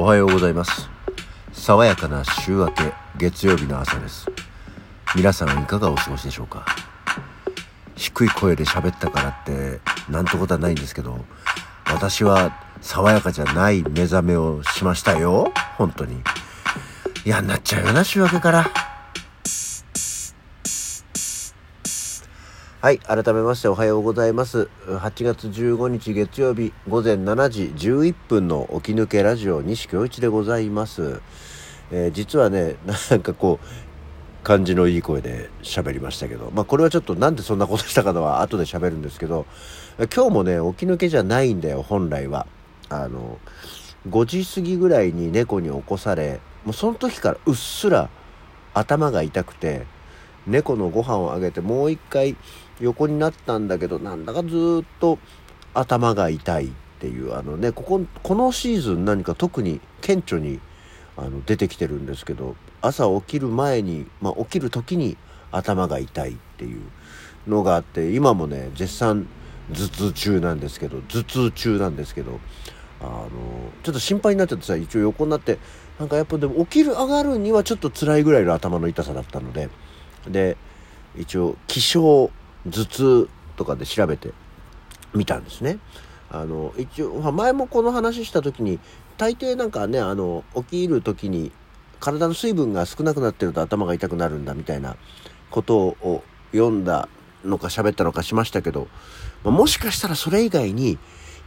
おはようございます。爽やかな週明け月曜日の朝です。皆さんいかがお過ごしでしょうか？低い声で喋ったからってなんてことはないんですけど私は爽やかじゃない目覚めをしましたよ。本当に。嫌になっちゃうよな週明けから。はい。改めましておはようございます。8月15日月曜日午前7時11分の起き抜けラジオ西京一でございます。えー、実はね、なんかこう、感じのいい声で喋りましたけど、まあこれはちょっとなんでそんなことしたかのは後で喋るんですけど、今日もね、起き抜けじゃないんだよ、本来は。あの、5時過ぎぐらいに猫に起こされ、もうその時からうっすら頭が痛くて、猫のご飯をあげてもう一回横になったんだけどなんだかずっと頭が痛いっていうあのねこここのシーズン何か特に顕著にあの出てきてるんですけど朝起きる前に、まあ、起きる時に頭が痛いっていうのがあって今もね絶賛頭痛中なんですけど頭痛中なんですけどあのちょっと心配になっちゃってさ一応横になってなんかやっぱでも起きる上がるにはちょっと辛いぐらいの頭の痛さだったのでで一応起床頭痛とかで調べてみたんですね。あの一応前もこの話した時に大抵なんかねあの起きる時に体の水分が少なくなってると頭が痛くなるんだみたいなことを読んだのか喋ったのかしましたけど、まもしかしたらそれ以外に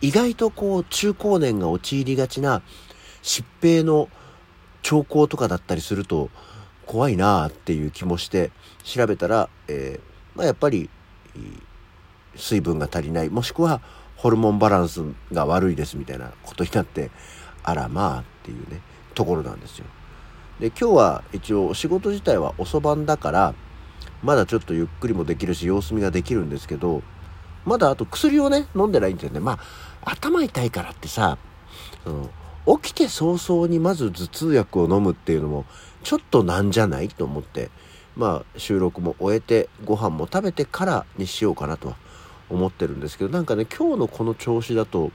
意外とこう中高年が陥りがちな疾病の兆候とかだったりすると怖いなあっていう気もして調べたら、えー、まあ、やっぱり水分が足りないもしくはホルモンバランスが悪いですみたいなことになってあらまあっていうねところなんですよ。で今日は一応仕事自体は遅番だからまだちょっとゆっくりもできるし様子見ができるんですけどまだあと薬をね飲んでないんですよね。まあ頭痛いからってさその起きて早々にまず頭痛薬を飲むっていうのもちょっとなんじゃない？と思って。まあ収録も終えてご飯も食べてからにしようかなとは思ってるんですけどなんかね今日のこの調子だと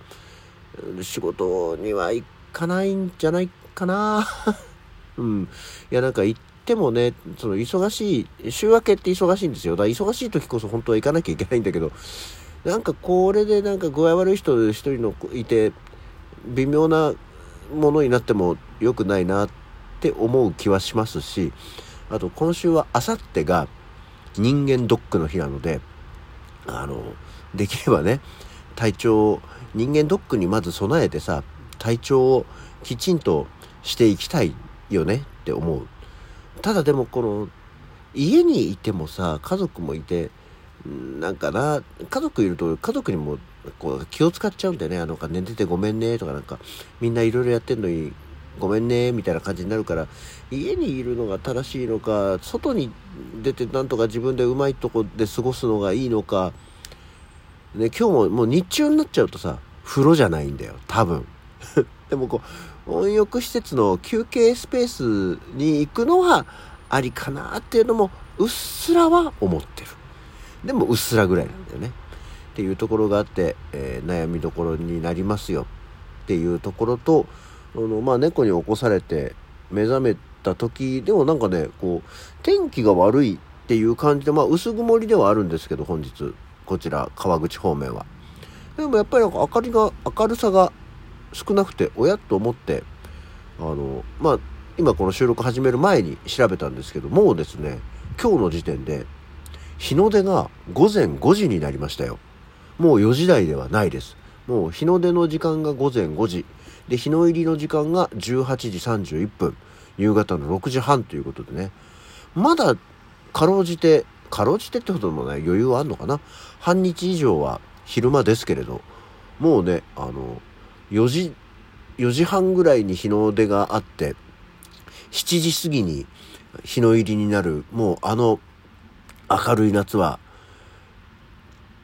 仕事には行かないんじゃないかな。うん。いやなんか行ってもねその忙しい週明けって忙しいんですよ。だから忙しい時こそ本当は行かなきゃいけないんだけどなんかこれでなんか具合悪い人一人のいて微妙なものになっても良くないなって思う気はしますしあと今週はあさってが人間ドックの日なので、あの、できればね、体調、人間ドックにまず備えてさ、体調をきちんとしていきたいよねって思う。ただでもこの、家にいてもさ、家族もいて、なんかな、家族いると家族にもこう気を使っちゃうんだよね。あの、寝ててごめんねとかなんか、みんないろいろやってんのにごめんねみたいな感じになるから家にいるのが正しいのか外に出てなんとか自分でうまいとこで過ごすのがいいのか、ね、今日ももう日中になっちゃうとさ風呂じゃないんだよ多分。でもこう温浴施設の休憩スペースに行くのはありかなっていうのもうっすらは思ってる。でもうっすらぐらいなんだよね。っていうところがあって、えー、悩みどころになりますよ。っていうところとあのまあ、猫に起こされて目覚めた時でもなんかねこう天気が悪いっていう感じで、まあ、薄曇りではあるんですけど本日こちら川口方面は。でもやっぱりなんか明かりが明るさが少なくておやと思ってあのまあ今この収録始める前に調べたんですけどもうですね今日の時点で日の出が午前5時になりましたよ。もう4時台ではないです。もう日の出の時間が午前5時。で日の入りの時間が18時31分。夕方の6時半ということでね。まだかろうじてかろうじてってこともない余裕はあんのかな。半日以上は昼間ですけれどもうねあの4時4時半ぐらいに日の出があって7時過ぎに日の入りになるもうあの明るい夏は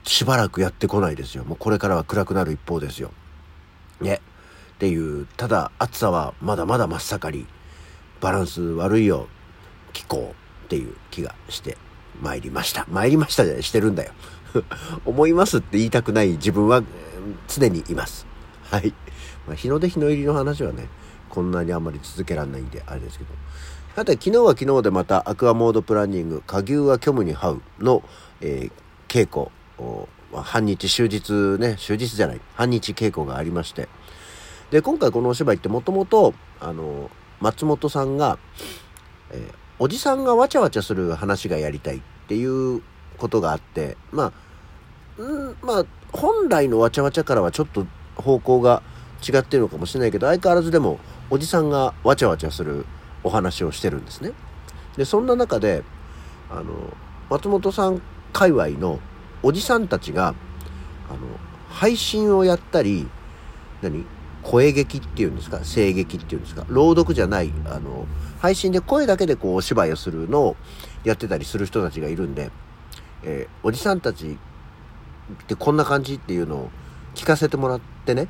しばらくやってこないですよ。もうこれからは暗くなる一方ですよ。ね。っていうただ暑さはまだまだ真っ盛りバランス悪いよ気候っていう気がして参りました。参りましたじゃしてるんだよ。思いますって言いたくない自分は常にいます。はい、まあ、日の出日の入りの話はねこんなにあんまり続けられないんであれですけど。さて昨日は昨日でまたアクアモードプランニング下牛は虚無に這うの、えー、稽古半日終日ね終日じゃない半日稽古がありましてで今回このお芝居ってもともとあの松本さんが、えー、おじさんがわちゃわちゃする話がやりたいっていうことがあってまあんまあ本来のわちゃわちゃからはちょっと方向が違ってるのかもしれないけど相変わらずでもおじさんがわちゃわちゃするお話をしてるんですね。でそんな中であの松本さん界隈のおじさんたちがあの配信をやったり何？声劇っていうんですか声劇っていうんですか朗読じゃないあの配信で声だけでこうお芝居をするのをやってたりする人たちがいるんで、えー、おじさんたちってこんな感じっていうのを聞かせてもらってね。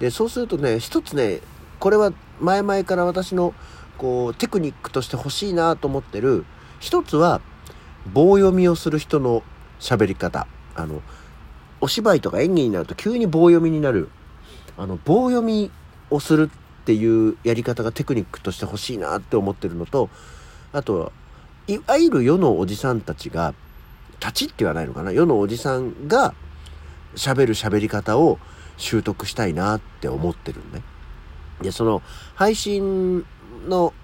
でそうするとね一つねこれは前々から私のこうテクニックとして欲しいなと思ってる一つは棒読みをする人の喋り方。あのお芝居とか演技になると急に棒読みになる。あの棒読みをするっていうやり方がテクニックとして欲しいなって思ってるのとあといわゆる世のおじさんたちがたちって言わないのかな世のおじさんが喋る喋り方を習得したいなって思ってるんね。で、その配信の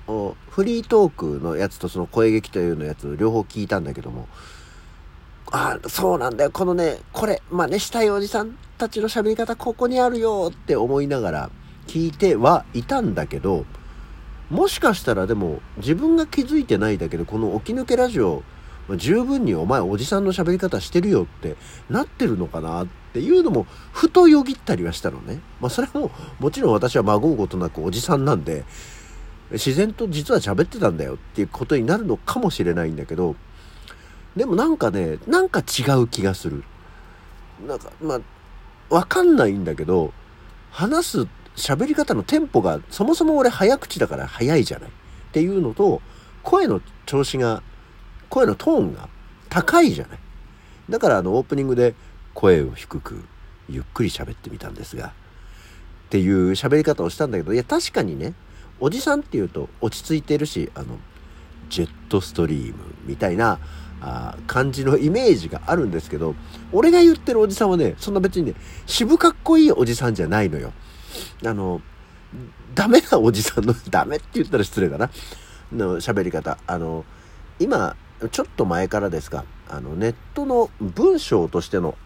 フリートークのやつとその声劇というのやつ両方聞いたんだけども、あ、そうなんだよ。このね、これ、まあね、したいおじさんたちの喋り方ここにあるよって思いながら聞いてはいたんだけど、もしかしたらでも自分が気づいてないだけでこの起き抜けラジオ十分にお前おじさんの喋り方してるよってなってるのかなっていうのもふとよぎったりはしたのね。まあそれももちろん私はまごうことなくおじさんなんで自然と実は喋ってたんだよっていうことになるのかもしれないんだけどでもなんかねなんか違う気がする。なんかまあわかんないんだけど話す喋り方のテンポがそもそも俺早口だから早いじゃないっていうのと声の調子が声のトーンが高いじゃない。だからあのオープニングで声を低くゆっくり喋ってみたんですが、っていう喋り方をしたんだけど、いや確かにね、おじさんっていうと落ち着いてるし、あの、ジェットストリームみたいなあ感じのイメージがあるんですけど、俺が言ってるおじさんはね、そんな別にね、渋かっこいいおじさんじゃないのよ。あの、ダメなおじさんの、ダメって言ったら失礼かな、の喋り方。あの、今、ちょっと前からですが、あの、ネットの文章としての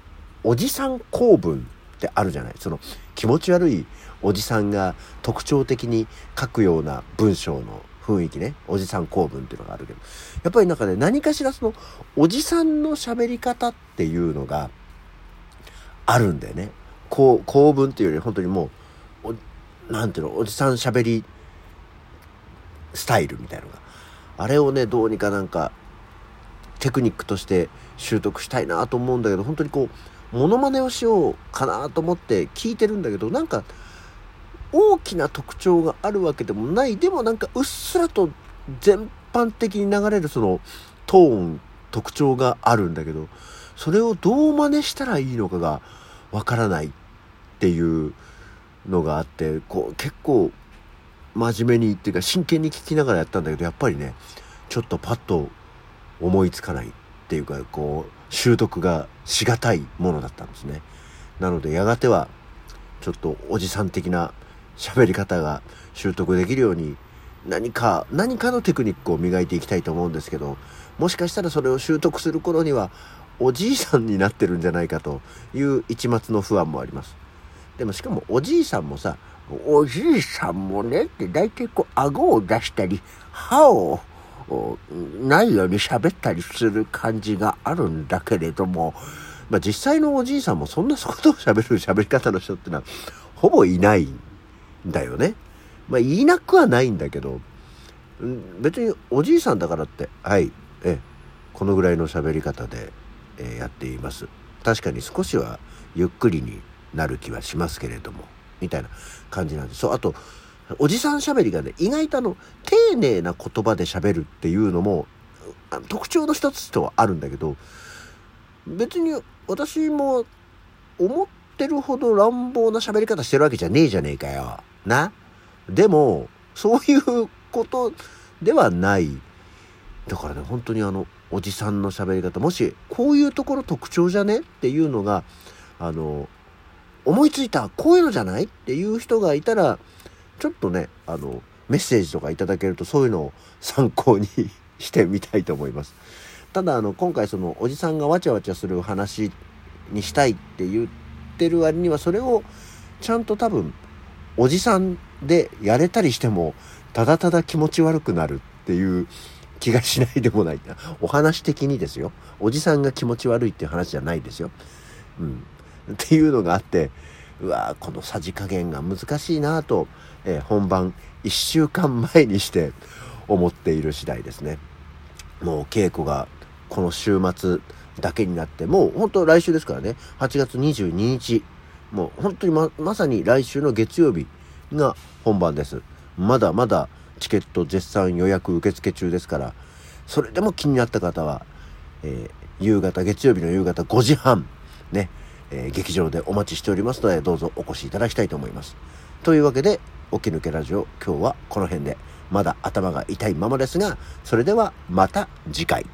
おじさん公文ってあるじゃないその気持ち悪いおじさんが特徴的に書くような文章の雰囲気ね。おじさん公文っていうのがあるけど。やっぱりなんかね、何かしらその、おじさんの喋り方っていうのがあるんだよね。公公文っていうより本当にもう、なんていうの、おじさん喋りスタイルみたいのが。あれをね、どうにかなんかテクニックとして習得したいなと思うんだけど本当にこうモノマネをしようかなと思って聞いてるんだけどなんか大きな特徴があるわけでもないでもなんかうっすらと全般的に流れるそのトーン特徴があるんだけどそれをどう真似したらいいのかがわからないっていうのがあってこう結構真面目にっていうか真剣に聞きながらやったんだけどやっぱりねちょっとパッと思いつかないっていうかこう習得がしがたいものだったんですね。なのでやがてはちょっとおじさん的な喋り方が習得できるように何か何かのテクニックを磨いていきたいと思うんですけどもしかしたらそれを習得する頃にはおじいさんになってるんじゃないかという一末の不安もあります。でもしかもおじいさんもさおじいさんもねって大体こう顎を出したり歯をないように喋ったりする感じがあるんだけれども、まあ、実際のおじいさんもそんなことを喋る喋り方の人ってのはほぼいない。だよね。まあ、言いなくはないんだけど、別におじいさんだからって、はい、え、このぐらいの喋り方で、えやっています。確かに少しはゆっくりになる気はしますけれども、みたいな感じなんです。そう、あと、おじさん喋りがね、意外とあの、丁寧な言葉で喋るっていうのも、特徴の一つとはあるんだけど、別に私も思ってるほど乱暴な喋り方してるわけじゃねえじゃねえかよ。なでも、そういうことではない。だからね、本当にあの、おじさんの喋り方、もし、こういうところ特徴じゃねっていうのが、あの、思いついた、こういうのじゃないっていう人がいたら、ちょっとね、あの、メッセージとかいただけるとそういうのを参考にしてみたいと思います。ただ、あの、今回その、おじさんがわちゃわちゃする話にしたいって言ってる割には、それをちゃんと多分、おじさんでやれたりしても、ただただ気持ち悪くなるっていう気がしないでもない。お話的にですよ。おじさんが気持ち悪いっていう話じゃないですよ。うん。っていうのがあって、うわこのさじ加減が難しいなと、えー、本番1週間前にして思っている次第ですね。もう稽古がこの週末だけになって、もう本当来週ですからね、8月22日、もう本当にま、まさに来週の月曜日が本番です。まだまだチケット絶賛予約受付中ですから、それでも気になった方は、えー、夕方、月曜日の夕方5時半、ね、えー、劇場でお待ちしておりますので、どうぞお越しいただきたいと思います。というわけで、起き抜けラジオ、今日はこの辺で、まだ頭が痛いままですが、それではまた次回。